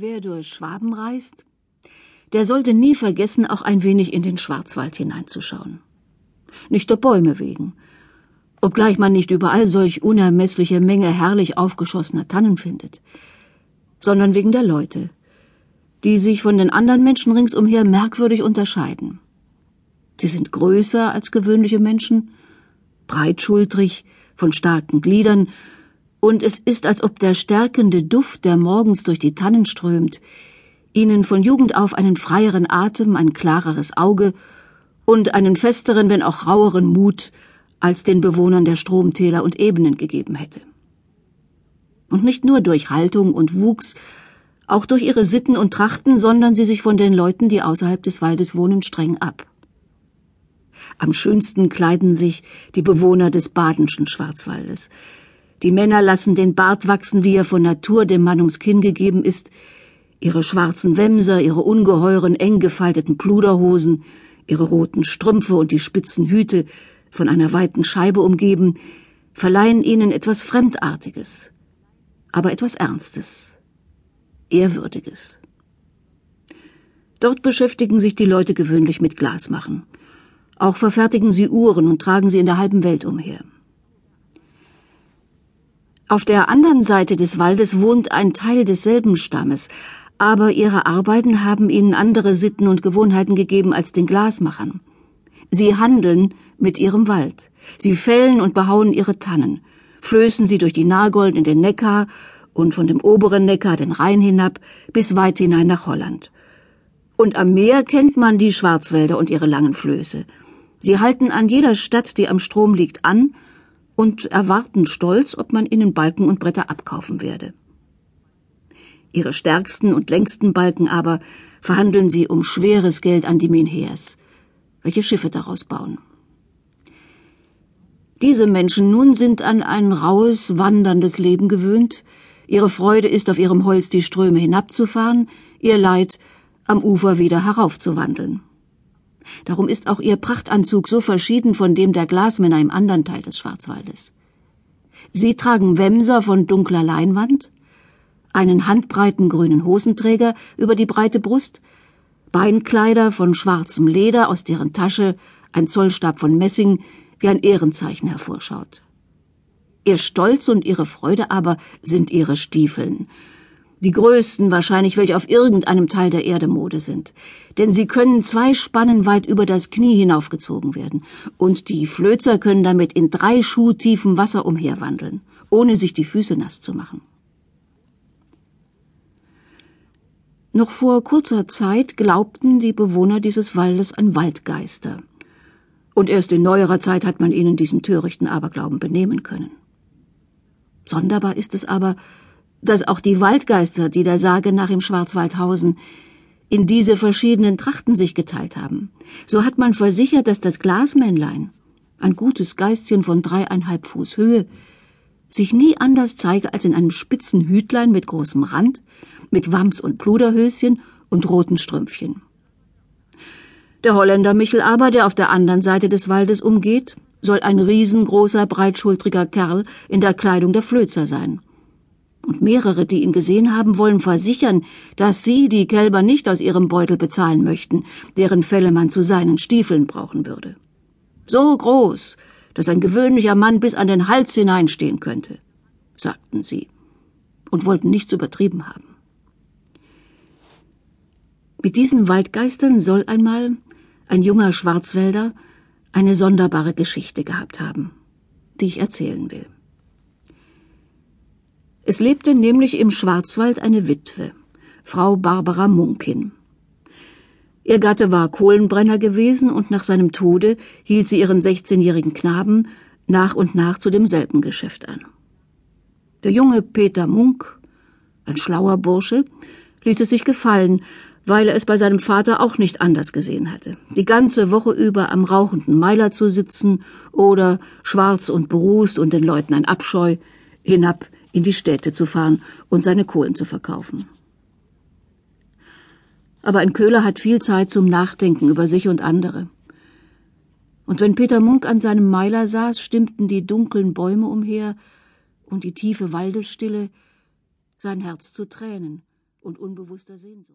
Wer durch Schwaben reist, der sollte nie vergessen, auch ein wenig in den Schwarzwald hineinzuschauen. Nicht der Bäume wegen, obgleich man nicht überall solch unermessliche Menge herrlich aufgeschossener Tannen findet, sondern wegen der Leute, die sich von den anderen Menschen ringsumher merkwürdig unterscheiden. Sie sind größer als gewöhnliche Menschen, breitschultrig, von starken Gliedern, und es ist, als ob der stärkende Duft, der morgens durch die Tannen strömt, ihnen von Jugend auf einen freieren Atem, ein klareres Auge und einen festeren, wenn auch raueren Mut als den Bewohnern der Stromtäler und Ebenen gegeben hätte. Und nicht nur durch Haltung und Wuchs, auch durch ihre Sitten und Trachten sondern sie sich von den Leuten, die außerhalb des Waldes wohnen, streng ab. Am schönsten kleiden sich die Bewohner des Badenschen Schwarzwaldes. Die Männer lassen den Bart wachsen, wie er von Natur dem Mann ums Kinn gegeben ist, ihre schwarzen Wämser, ihre ungeheuren, eng gefalteten Pluderhosen, ihre roten Strümpfe und die spitzen Hüte, von einer weiten Scheibe umgeben, verleihen ihnen etwas Fremdartiges, aber etwas Ernstes, Ehrwürdiges. Dort beschäftigen sich die Leute gewöhnlich mit Glasmachen. Auch verfertigen sie Uhren und tragen sie in der halben Welt umher. Auf der anderen Seite des Waldes wohnt ein Teil desselben Stammes, aber ihre Arbeiten haben ihnen andere Sitten und Gewohnheiten gegeben als den Glasmachern. Sie handeln mit ihrem Wald. Sie fällen und behauen ihre Tannen, flößen sie durch die Nagold in den Neckar und von dem oberen Neckar den Rhein hinab bis weit hinein nach Holland. Und am Meer kennt man die Schwarzwälder und ihre langen Flöße. Sie halten an jeder Stadt, die am Strom liegt, an und erwarten stolz, ob man ihnen Balken und Bretter abkaufen werde. Ihre stärksten und längsten Balken aber verhandeln sie um schweres Geld an die Menheers, welche Schiffe daraus bauen. Diese Menschen nun sind an ein raues, wanderndes Leben gewöhnt, ihre Freude ist, auf ihrem Holz die Ströme hinabzufahren, ihr Leid, am Ufer wieder heraufzuwandeln. Darum ist auch ihr Prachtanzug so verschieden von dem der Glasmänner im anderen Teil des Schwarzwaldes. Sie tragen Wämser von dunkler Leinwand, einen handbreiten grünen Hosenträger über die breite Brust, Beinkleider von schwarzem Leder, aus deren Tasche ein Zollstab von Messing wie ein Ehrenzeichen hervorschaut. Ihr Stolz und ihre Freude aber sind ihre Stiefeln, die größten wahrscheinlich, welche auf irgendeinem Teil der Erde Mode sind. Denn sie können zwei Spannen weit über das Knie hinaufgezogen werden. Und die Flözer können damit in drei Schuh tiefem Wasser umherwandeln, ohne sich die Füße nass zu machen. Noch vor kurzer Zeit glaubten die Bewohner dieses Waldes an Waldgeister. Und erst in neuerer Zeit hat man ihnen diesen törichten Aberglauben benehmen können. Sonderbar ist es aber, dass auch die Waldgeister, die der Sage nach im Schwarzwald hausen, in diese verschiedenen Trachten sich geteilt haben. So hat man versichert, dass das Glasmännlein, ein gutes Geistchen von dreieinhalb Fuß Höhe, sich nie anders zeige als in einem spitzen Hütlein mit großem Rand, mit Wams und Pluderhöschen und roten Strümpfchen. Der Holländer Michel aber, der auf der anderen Seite des Waldes umgeht, soll ein riesengroßer, breitschultriger Kerl in der Kleidung der Flözer sein und mehrere, die ihn gesehen haben, wollen versichern, dass sie die Kälber nicht aus ihrem Beutel bezahlen möchten, deren Felle man zu seinen Stiefeln brauchen würde. So groß, dass ein gewöhnlicher Mann bis an den Hals hineinstehen könnte, sagten sie und wollten nichts übertrieben haben. Mit diesen Waldgeistern soll einmal ein junger Schwarzwälder eine sonderbare Geschichte gehabt haben, die ich erzählen will. Es lebte nämlich im Schwarzwald eine Witwe, Frau Barbara Munkin. Ihr Gatte war Kohlenbrenner gewesen und nach seinem Tode hielt sie ihren 16-jährigen Knaben nach und nach zu demselben Geschäft an. Der junge Peter Munk, ein schlauer Bursche, ließ es sich gefallen, weil er es bei seinem Vater auch nicht anders gesehen hatte. Die ganze Woche über am rauchenden Meiler zu sitzen oder schwarz und berußt und den Leuten ein Abscheu hinab in die Städte zu fahren und seine Kohlen zu verkaufen. Aber ein Köhler hat viel Zeit zum Nachdenken über sich und andere. Und wenn Peter Munk an seinem Meiler saß, stimmten die dunklen Bäume umher und die tiefe Waldesstille sein Herz zu Tränen und unbewusster Sehnsucht.